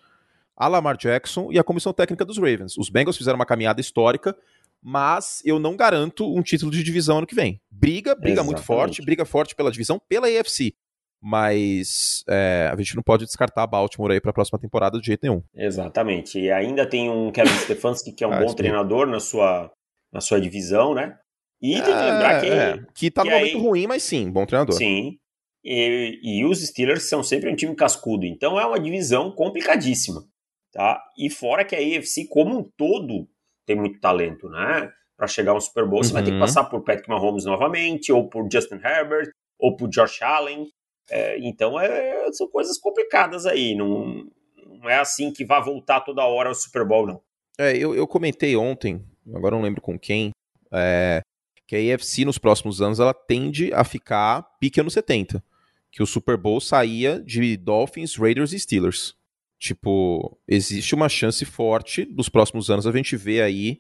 S1: a Lamar Jackson e a comissão técnica dos Ravens. Os Bengals fizeram uma caminhada histórica, mas eu não garanto um título de divisão ano que vem. Briga, briga Exatamente. muito forte, briga forte pela divisão, pela AFC. Mas é, a gente não pode descartar Baltimore aí para a próxima temporada de jeito nenhum.
S2: Exatamente. E ainda tem um Kevin Stefanski que é um ah, bom treinador na sua, na sua divisão, né? E tem que lembrar que. É,
S1: que tá que no momento ruim, mas sim, bom treinador.
S2: Sim. E, e os Steelers são sempre um time cascudo. Então é uma divisão complicadíssima. Tá? E fora que a AFC como um todo tem muito talento, né? Para chegar ao Super Bowl, uhum. você vai ter que uhum. passar por Patrick Mahomes novamente, ou por Justin Herbert, ou por Josh Allen. É, então é, são coisas complicadas aí. Não, não é assim que vai voltar toda hora ao Super Bowl, não.
S1: É, eu, eu comentei ontem, agora não lembro com quem, é, que a AFC nos próximos anos ela tende a ficar pique anos 70. Que o Super Bowl saía de Dolphins, Raiders e Steelers. Tipo, existe uma chance forte dos próximos anos a gente ver aí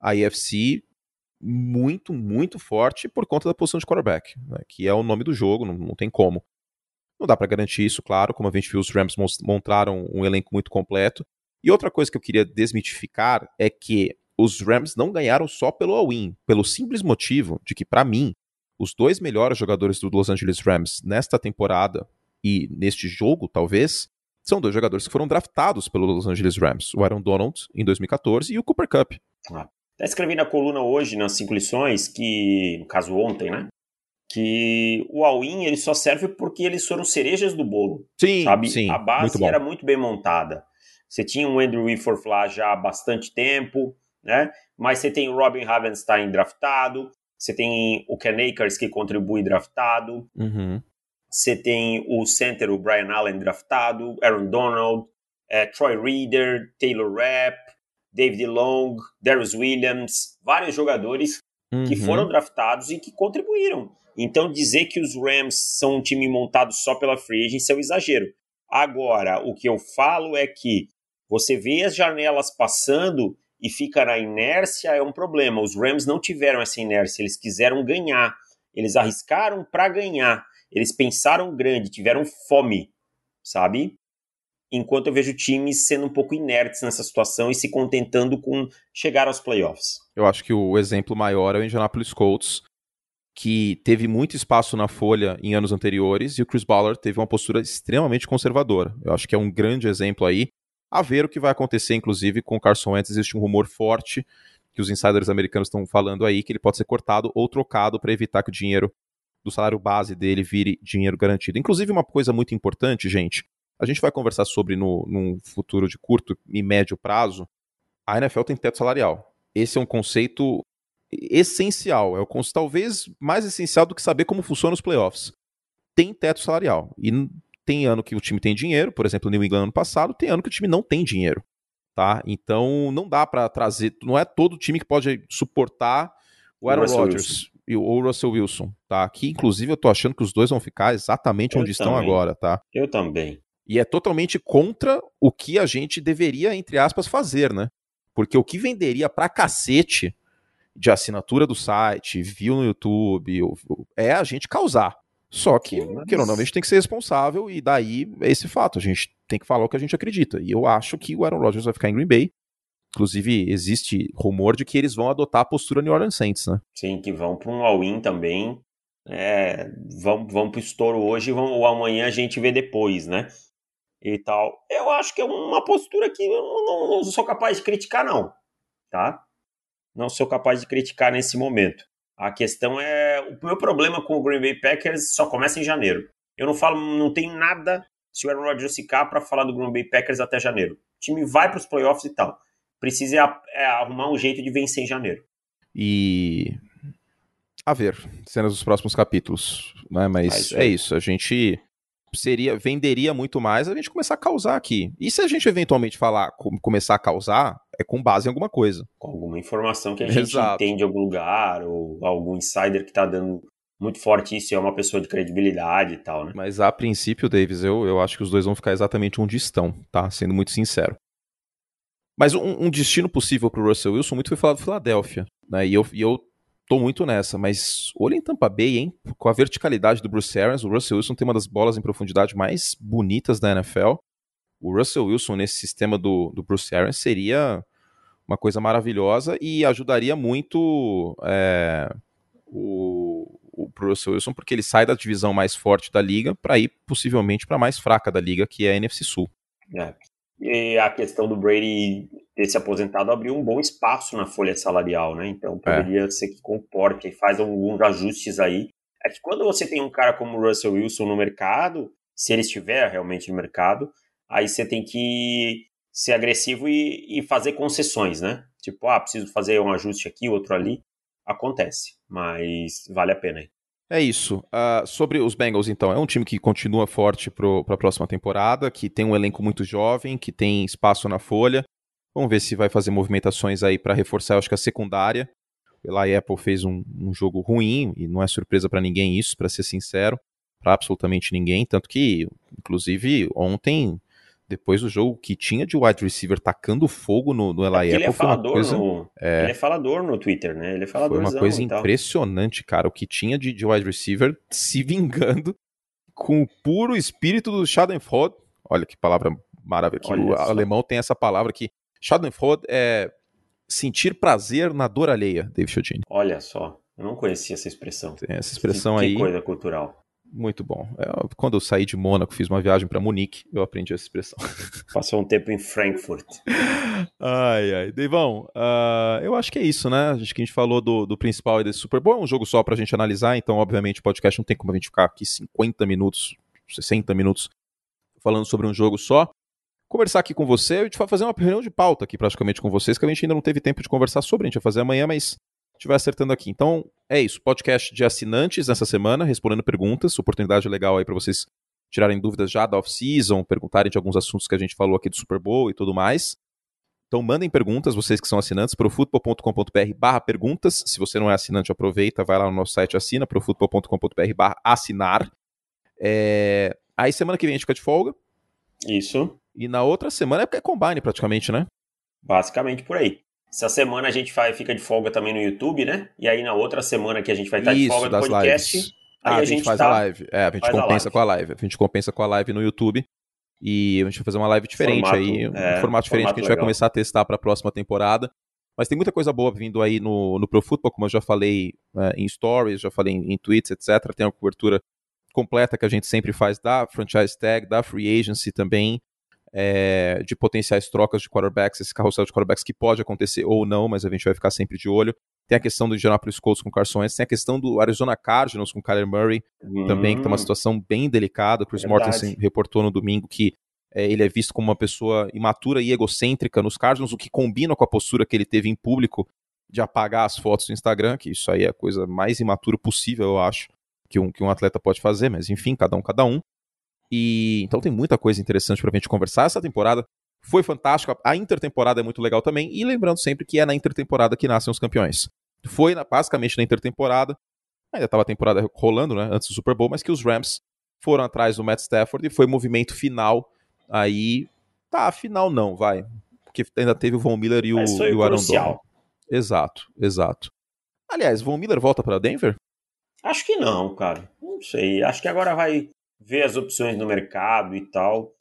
S1: a AFC muito, muito forte por conta da posição de quarterback, né, que é o nome do jogo, não, não tem como. Não dá para garantir isso, claro, como a gente viu, os Rams montaram um elenco muito completo. E outra coisa que eu queria desmitificar é que os Rams não ganharam só pelo all-in, pelo simples motivo de que, para mim, os dois melhores jogadores do Los Angeles Rams nesta temporada e neste jogo, talvez, são dois jogadores que foram draftados pelo Los Angeles Rams, o Aaron Donald em 2014 e o Cooper Cup.
S2: Ah, até escrevi na coluna hoje, nas cinco lições, que, no caso ontem, né? Que o all-in ele só serve porque eles foram cerejas do bolo.
S1: Sim,
S2: sabe?
S1: sim.
S2: A base muito era muito bem montada. Você tinha o Andrew Whitworth lá já há bastante tempo, né? Mas você tem o Robin Havenstein draftado, você tem o Ken Akers que contribui draftado,
S1: uhum.
S2: Você tem o center, o Brian Allen draftado, Aaron Donald, é, Troy Reader, Taylor Rapp, David Long, Darius Williams, vários jogadores uhum. que foram draftados e que contribuíram. Então dizer que os Rams são um time montado só pela free agency é um exagero. Agora, o que eu falo é que você vê as janelas passando e fica na inércia é um problema. Os Rams não tiveram essa inércia, eles quiseram ganhar. Eles arriscaram para ganhar. Eles pensaram grande, tiveram fome, sabe? Enquanto eu vejo times sendo um pouco inertes nessa situação e se contentando com chegar aos playoffs.
S1: Eu acho que o exemplo maior é o Indianapolis Colts, que teve muito espaço na folha em anos anteriores e o Chris Ballard teve uma postura extremamente conservadora. Eu acho que é um grande exemplo aí a ver o que vai acontecer, inclusive, com o Carson Wentz. Existe um rumor forte que os insiders americanos estão falando aí que ele pode ser cortado ou trocado para evitar que o dinheiro do salário base dele vire dinheiro garantido. Inclusive, uma coisa muito importante, gente, a gente vai conversar sobre no, num futuro de curto e médio prazo. A NFL tem teto salarial. Esse é um conceito essencial, é o talvez mais essencial do que saber como funcionam os playoffs. Tem teto salarial. E tem ano que o time tem dinheiro, por exemplo, o New England ano passado, tem ano que o time não tem dinheiro, tá? Então não dá para trazer, não é todo time que pode suportar o Aaron Rodgers e o Russell Wilson, tá? Aqui, inclusive, eu tô achando que os dois vão ficar exatamente
S2: eu
S1: onde
S2: também.
S1: estão agora, tá?
S2: Eu também.
S1: E é totalmente contra o que a gente deveria, entre aspas, fazer, né? Porque o que venderia pra cacete de assinatura do site, view no YouTube, é a gente causar. Só que, Mas... que não, a gente tem que ser responsável e daí é esse fato. A gente tem que falar o que a gente acredita. E eu acho que o Aaron Rodgers vai ficar em Green Bay. Inclusive, existe rumor de que eles vão adotar a postura New Orleans Saints, né?
S2: Sim, que vão para um all-in também. É, vão, vão para o estouro hoje vão, ou amanhã a gente vê depois, né? E tal. Eu acho que é uma postura que eu não, não sou capaz de criticar, não. Tá? Não sou capaz de criticar nesse momento. A questão é. O meu problema com o Green Bay Packers só começa em janeiro. Eu não falo, não tem nada se o Aaron Rodgers ficar para falar do Green Bay Packers até janeiro. O time vai para os playoffs e tal. Precisa é, arrumar um jeito de vencer em janeiro.
S1: E. A ver, cenas dos próximos capítulos. Né? Mas é, é isso. A gente seria venderia muito mais a gente começar a causar aqui. E se a gente eventualmente falar começar a causar, é com base em alguma coisa.
S2: Com alguma informação que a gente Exato. entende em algum lugar, ou algum insider que está dando muito forte isso e é uma pessoa de credibilidade e tal, né?
S1: Mas a princípio, Davis, eu, eu acho que os dois vão ficar exatamente onde estão, tá? Sendo muito sincero. Mas um, um destino possível para o Russell Wilson muito foi falado do Filadélfia, né? E eu, e eu tô muito nessa, mas olha em Tampa Bay, hein? Com a verticalidade do Bruce Arians, o Russell Wilson tem uma das bolas em profundidade mais bonitas da NFL. O Russell Wilson nesse sistema do, do Bruce Arians seria uma coisa maravilhosa e ajudaria muito é, o, o Russell Wilson, porque ele sai da divisão mais forte da liga para ir possivelmente para a mais fraca da liga, que é a NFC Sul.
S2: É. E a questão do Brady ter se aposentado abriu um bom espaço na folha salarial, né? Então poderia é. ser que comporte e faz alguns ajustes aí. É que quando você tem um cara como o Russell Wilson no mercado, se ele estiver realmente no mercado, aí você tem que ser agressivo e, e fazer concessões, né? Tipo, ah, preciso fazer um ajuste aqui, outro ali. Acontece, mas vale a pena aí.
S1: É isso. Uh, sobre os Bengals, então, é um time que continua forte para a próxima temporada, que tem um elenco muito jovem, que tem espaço na folha. Vamos ver se vai fazer movimentações aí para reforçar, acho que a secundária. A Apple fez um, um jogo ruim, e não é surpresa para ninguém isso, para ser sincero, para absolutamente ninguém. Tanto que, inclusive, ontem, depois do jogo, que tinha de wide receiver tacando fogo no, no Eli
S2: É porque ele é
S1: Apple, foi
S2: falador
S1: coisa.
S2: no. Ele é falador no Twitter, né? Ele é
S1: Foi
S2: falador
S1: uma coisa impressionante, cara. O que tinha de, de wide receiver se vingando com o puro espírito do Schadenfreude. Olha que palavra maravilhosa. O
S2: só.
S1: alemão tem essa palavra que Schadenfreude é sentir prazer na dor alheia, David Chodini.
S2: Olha só, eu não conhecia essa expressão.
S1: Tem essa expressão
S2: que,
S1: aí.
S2: Que coisa cultural.
S1: Muito bom. É, quando eu saí de Mônaco, fiz uma viagem para Munique, eu aprendi essa expressão.
S2: Passou um tempo em Frankfurt.
S1: ai, ai. Deivão, uh, eu acho que é isso, né? Acho que a gente falou do, do principal e desse Super Bowl. É um jogo só pra gente analisar, então, obviamente, o podcast não tem como a gente ficar aqui 50 minutos, 60 minutos falando sobre um jogo só. Conversar aqui com você, a gente vai fazer uma reunião de pauta aqui praticamente com vocês, que a gente ainda não teve tempo de conversar sobre, a gente vai fazer amanhã, mas vai acertando aqui. Então, é isso. Podcast de assinantes nessa semana, respondendo perguntas. Oportunidade legal aí para vocês tirarem dúvidas já da off-season, perguntarem de alguns assuntos que a gente falou aqui do Super Bowl e tudo mais. Então mandem perguntas, vocês que são assinantes, profutbol.com.br barra perguntas. Se você não é assinante, aproveita, vai lá no nosso site, assina, profutbol.com.br barra assinar. É... Aí semana que vem a gente fica de folga.
S2: Isso.
S1: E na outra semana é porque é combine praticamente, né?
S2: Basicamente por aí. Essa semana a gente vai, fica de folga também no YouTube, né? E aí na outra semana que a gente vai estar
S1: Isso,
S2: de folga no
S1: das
S2: podcast,
S1: lives.
S2: aí
S1: Ah,
S2: a gente
S1: faz
S2: tá-
S1: a live. É, a gente
S2: faz a
S1: compensa
S2: live.
S1: com a live. A gente compensa com a live no YouTube. E a gente vai fazer uma live diferente
S2: Formato,
S1: aí, um
S2: é,
S1: formato diferente
S2: formato
S1: que a gente vai
S2: legal.
S1: começar a testar para a próxima temporada. Mas tem muita coisa boa vindo aí no, no Pro Football, como eu já falei é, em stories, já falei em, em tweets, etc. Tem uma cobertura completa que a gente sempre faz da franchise tag, da free agency também, é, de potenciais trocas de quarterbacks, esse carrossel de quarterbacks que pode acontecer ou não, mas a gente vai ficar sempre de olho. Tem a questão do Indianapolis Colts com Carson Wentz, tem a questão do Arizona Cardinals com Kyler Murray, também, que tá uma
S2: Hum,
S1: situação bem delicada. O Chris
S2: Verdade.
S1: Mortensen reportou no domingo que é, ele é visto como uma pessoa imatura e egocêntrica nos Cardinals, o que combina com a postura que ele teve em público de apagar as fotos do Instagram, que isso aí é a coisa mais imatura possível, eu acho, que um, que um atleta pode fazer, mas enfim, cada um, cada um. E então tem muita coisa interessante pra gente conversar. Essa temporada foi fantástica, a intertemporada é muito legal também, e lembrando sempre que é na intertemporada que nascem os campeões. Foi na- basicamente na intertemporada, ainda estava a temporada rolando, né, antes do Super Bowl, mas que os Rams foram atrás do Matt Stafford e foi movimento final aí, tá, final não, vai, porque ainda teve o Von Miller e o, e o Aaron. Donald. Exato, exato. Aliás, Von Miller volta para Denver?
S2: Acho que não, cara. Não sei. Acho que agora vai ver as opções no mercado e tal.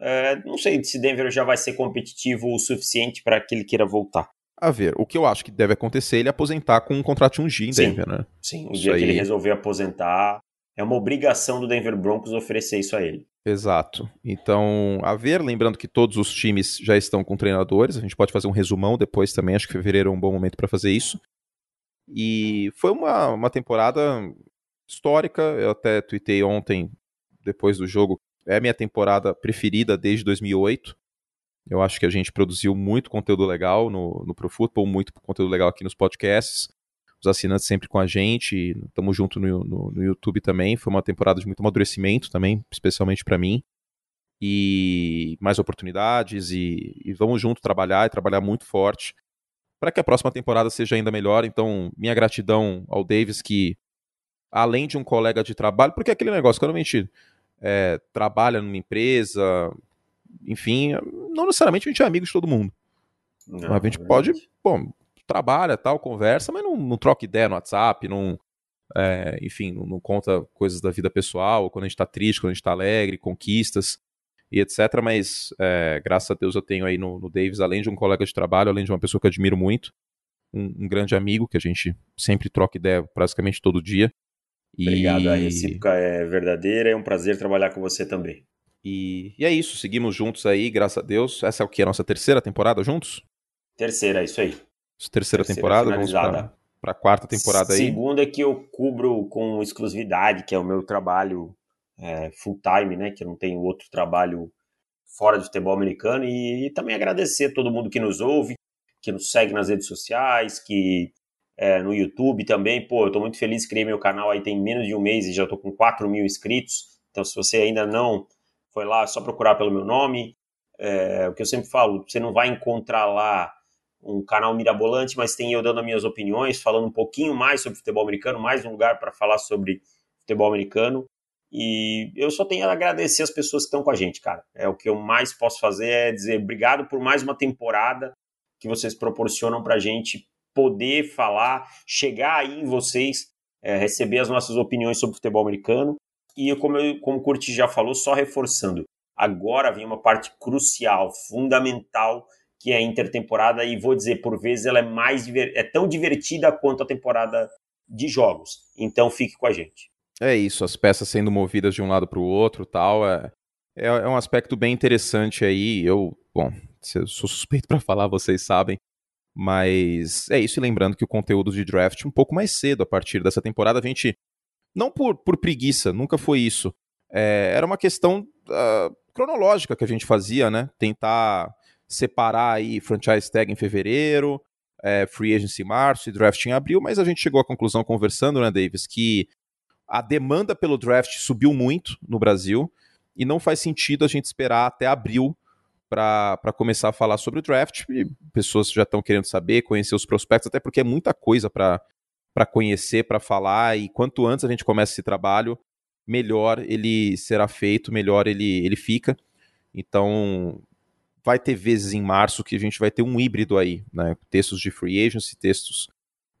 S2: É, não sei se Denver já vai ser competitivo o suficiente para que ele queira voltar.
S1: A ver, o que eu acho que deve acontecer é ele aposentar com um contrato de um G em
S2: Sim.
S1: Denver, né?
S2: Sim, o
S1: Isso
S2: dia que
S1: aí.
S2: ele resolver aposentar, é uma obrigação do Denver Broncos oferecer isso a ele.
S1: Exato. Então, a ver, lembrando que todos os times já estão com treinadores, a gente pode fazer um resumão depois também, acho que fevereiro é um bom momento para fazer isso. E foi uma, uma temporada histórica, eu até tuitei ontem, depois do jogo, é a minha temporada preferida desde 2008. Eu acho que a gente produziu muito conteúdo legal no, no Pro Football, muito conteúdo legal aqui nos podcasts. Os assinantes sempre com a gente, estamos junto no, no, no YouTube também. Foi uma temporada de muito amadurecimento também, especialmente para mim e mais oportunidades e, e vamos junto trabalhar e trabalhar muito forte para que a próxima temporada seja ainda melhor. Então, minha gratidão ao Davis que além de um colega de trabalho, porque é aquele negócio quando a gente é, trabalha numa empresa, enfim, não necessariamente a gente é amigo de todo mundo.
S2: Não,
S1: a gente
S2: é
S1: pode, bom, trabalha, tal, conversa, mas não, não troca ideia no WhatsApp, não, é, enfim, não, não conta coisas da vida pessoal, quando a gente tá triste, quando a gente tá alegre, conquistas e etc. Mas é, graças a Deus eu tenho aí no, no Davis, além de um colega de trabalho, além de uma pessoa que eu admiro muito, um, um grande amigo que a gente sempre troca ideia praticamente todo dia. E,
S2: Obrigado, a recíproca é verdadeira, é um prazer trabalhar com você também.
S1: e, e é isso, seguimos juntos aí, graças a Deus. Essa é o que? A nossa terceira temporada juntos?
S2: Terceira, é isso aí.
S1: Terceira,
S2: Terceira
S1: temporada, vamos para a quarta temporada aí.
S2: Segunda que eu cubro com exclusividade, que é o meu trabalho é, full time, né? Que eu não tenho outro trabalho fora do futebol americano. E, também agradecer a todo mundo que nos ouve, que nos segue nas redes sociais, que é, no YouTube também. Pô, eu tô muito feliz, criei meu canal aí tem menos de um mês e já tô com 4 mil inscritos. Então, se você ainda não foi lá, é só procurar pelo meu nome. É, o que eu sempre falo, você não vai encontrar lá um canal mirabolante, mas tem eu dando as minhas opiniões, falando um pouquinho mais sobre futebol americano, mais um lugar para falar sobre futebol americano. E eu só tenho a agradecer as pessoas que estão com a gente, cara. É o que eu mais posso fazer é dizer obrigado por mais uma temporada que vocês proporcionam para gente poder falar, chegar aí em vocês, é, receber as nossas opiniões sobre futebol americano. E como, eu, como o Curti já falou, só reforçando, agora vem uma parte crucial, fundamental, que é a intertemporada, e vou dizer, por vezes ela é mais é tão divertida quanto a temporada de jogos. Então fique com a gente.
S1: É isso, as peças sendo movidas de um lado para o outro tal. É, é, é, um aspecto bem interessante aí. Eu, bom, sou suspeito para falar, vocês sabem. Mas é isso, e lembrando que o conteúdo de draft um pouco mais cedo, a partir dessa temporada, a gente. Não por, por preguiça, nunca foi isso. É, era uma questão uh, cronológica que a gente fazia, né? Tentar separar aí franchise tag em fevereiro, é, free agency em março e draft em abril, mas a gente chegou à conclusão conversando, né, Davis, que a demanda pelo draft subiu muito no Brasil e não faz sentido a gente esperar até abril para começar a falar sobre o draft. E pessoas já estão querendo saber, conhecer os prospectos, até porque é muita coisa para conhecer, para falar, e quanto antes a gente começa esse trabalho, melhor ele será feito, melhor ele, ele fica. Então, vai ter vezes em março que a gente vai ter um híbrido aí, né? Textos de free agency, textos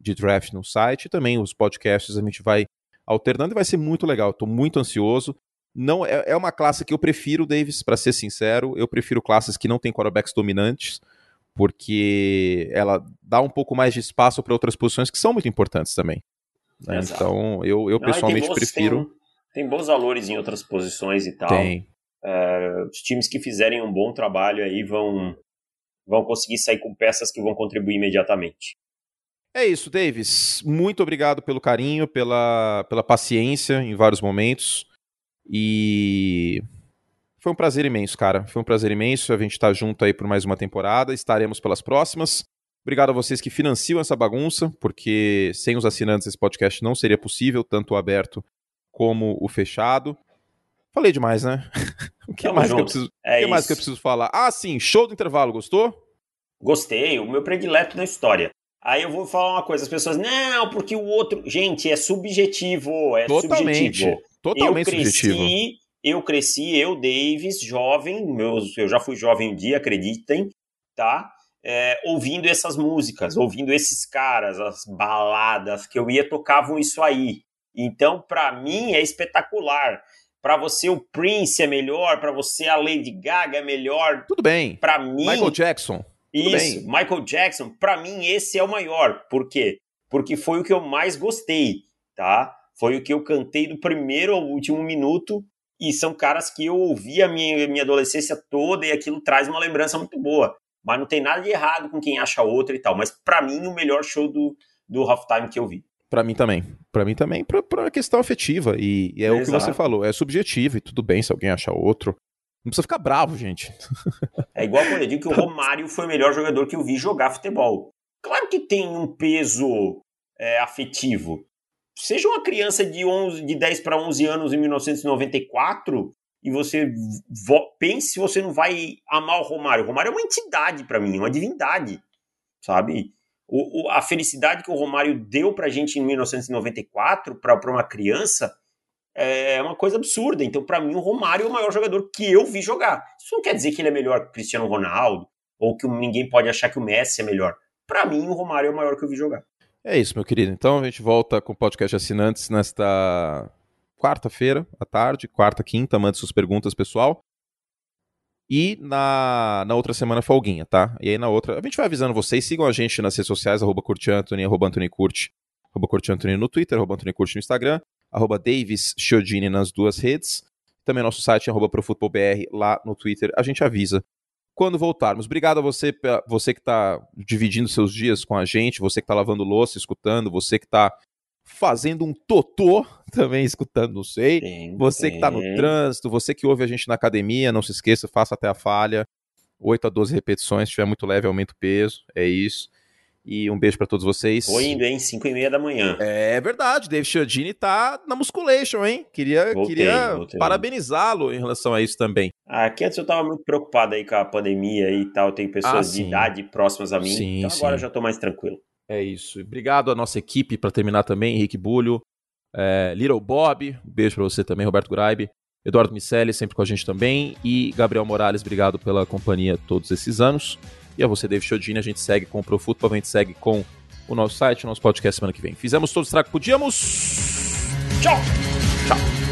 S1: de draft no site, e também os podcasts a gente vai alternando e vai ser muito legal. Estou muito ansioso. Não é, é uma classe que eu prefiro, Davis, para ser sincero. Eu prefiro classes que não têm quarterbacks dominantes, porque ela dá um pouco mais de espaço para outras posições que são muito importantes também. Né? Então, eu, eu não, pessoalmente tem bons, prefiro.
S2: Tem, tem, bons valores em outras posições e tal.
S1: Tem.
S2: É, os times que fizerem um bom trabalho aí vão, vão conseguir sair com peças que vão contribuir imediatamente.
S1: É isso, Davis. Muito obrigado pelo carinho, pela, pela paciência em vários momentos. E foi um prazer imenso, cara. Foi um prazer imenso. A gente estar tá junto aí por mais uma temporada. Estaremos pelas próximas. Obrigado a vocês que financiam essa bagunça, porque sem os assinantes esse podcast não seria possível, tanto o aberto como o fechado. Falei demais, né? o que, mais que, eu preciso, é que mais que eu preciso falar? Ah, sim, show do intervalo, gostou?
S2: Gostei, o meu predileto na história. Aí eu vou falar uma coisa, as pessoas, não, porque o outro. Gente, é subjetivo, é
S1: totalmente,
S2: subjetivo.
S1: Totalmente
S2: eu cresci,
S1: subjetivo.
S2: Eu cresci, eu, Davis, jovem, meus, eu já fui jovem um dia, acreditem, tá? É, ouvindo essas músicas, ouvindo esses caras, as baladas que eu ia tocavam isso aí. Então, para mim, é espetacular. Para você, o Prince é melhor, para você, a Lady Gaga é melhor.
S1: Tudo bem.
S2: Para mim.
S1: Michael Jackson.
S2: Isso. Michael Jackson, para mim esse é o maior. Por quê? Porque foi o que eu mais gostei, tá? Foi o que eu cantei do primeiro ao último minuto e são caras que eu ouvi a minha, minha adolescência toda e aquilo traz uma lembrança muito boa. Mas não tem nada de errado com quem acha outra e tal. Mas para mim, o melhor show do, do Halftime que eu vi.
S1: Para mim também. Para mim também, pra, pra questão afetiva. E, e é Exato. o que você falou, é subjetivo e tudo bem se alguém acha outro. Não precisa ficar bravo, gente.
S2: É igual quando eu digo que o Romário foi o melhor jogador que eu vi jogar futebol. Claro que tem um peso é, afetivo. Seja uma criança de, 11, de 10 para 11 anos em 1994 e você pense se você não vai amar o Romário. O Romário é uma entidade para mim, uma divindade, sabe? O, o, a felicidade que o Romário deu pra gente em 1994 para uma criança é uma coisa absurda. Então, para mim, o Romário é o maior jogador que eu vi jogar. Isso não quer dizer que ele é melhor que o Cristiano Ronaldo ou que ninguém pode achar que o Messi é melhor. Para mim, o Romário é o maior que eu vi jogar.
S1: É isso, meu querido. Então a gente volta com o podcast assinantes nesta quarta-feira à tarde, quarta, quinta. Mande suas perguntas, pessoal. E na, na outra semana, folguinha, tá? E aí na outra, a gente vai avisando vocês. Sigam a gente nas redes sociais, arroba Curte Anthony, arroba arroba no Twitter, arroba no Instagram arroba Davis Chiodini nas duas redes. Também nosso site, arroba ProFutebolBR, lá no Twitter. A gente avisa quando voltarmos. Obrigado a você, você que está dividindo seus dias com a gente, você que está lavando louça, escutando, você que está fazendo um totô também escutando, não sei. Sim, você que está no trânsito, você que ouve a gente na academia, não se esqueça, faça até a falha. 8 a 12 repetições, se estiver muito leve, aumenta o peso, é isso. E um beijo para todos vocês.
S2: Tô indo, hein? 5 e meia da manhã.
S1: É verdade, Dave Chiodini tá na musculation, hein? Queria, voltei, queria parabenizá-lo em relação a isso também.
S2: Aqui antes eu tava muito preocupado aí com a pandemia e tal. Tem pessoas ah, de idade próximas a mim. Sim, então agora sim. eu já tô mais tranquilo.
S1: É isso. Obrigado à nossa equipe para terminar também, Henrique Bulho, é, Little Bob, um beijo para você também, Roberto Graibe, Eduardo Micelli, sempre com a gente também, e Gabriel Morales, obrigado pela companhia todos esses anos. E a você, David Chodini, a gente segue com o Pro Football, a gente segue com o nosso site, o nosso podcast semana que vem. Fizemos todo o estrago que podíamos. Tchau! Tchau!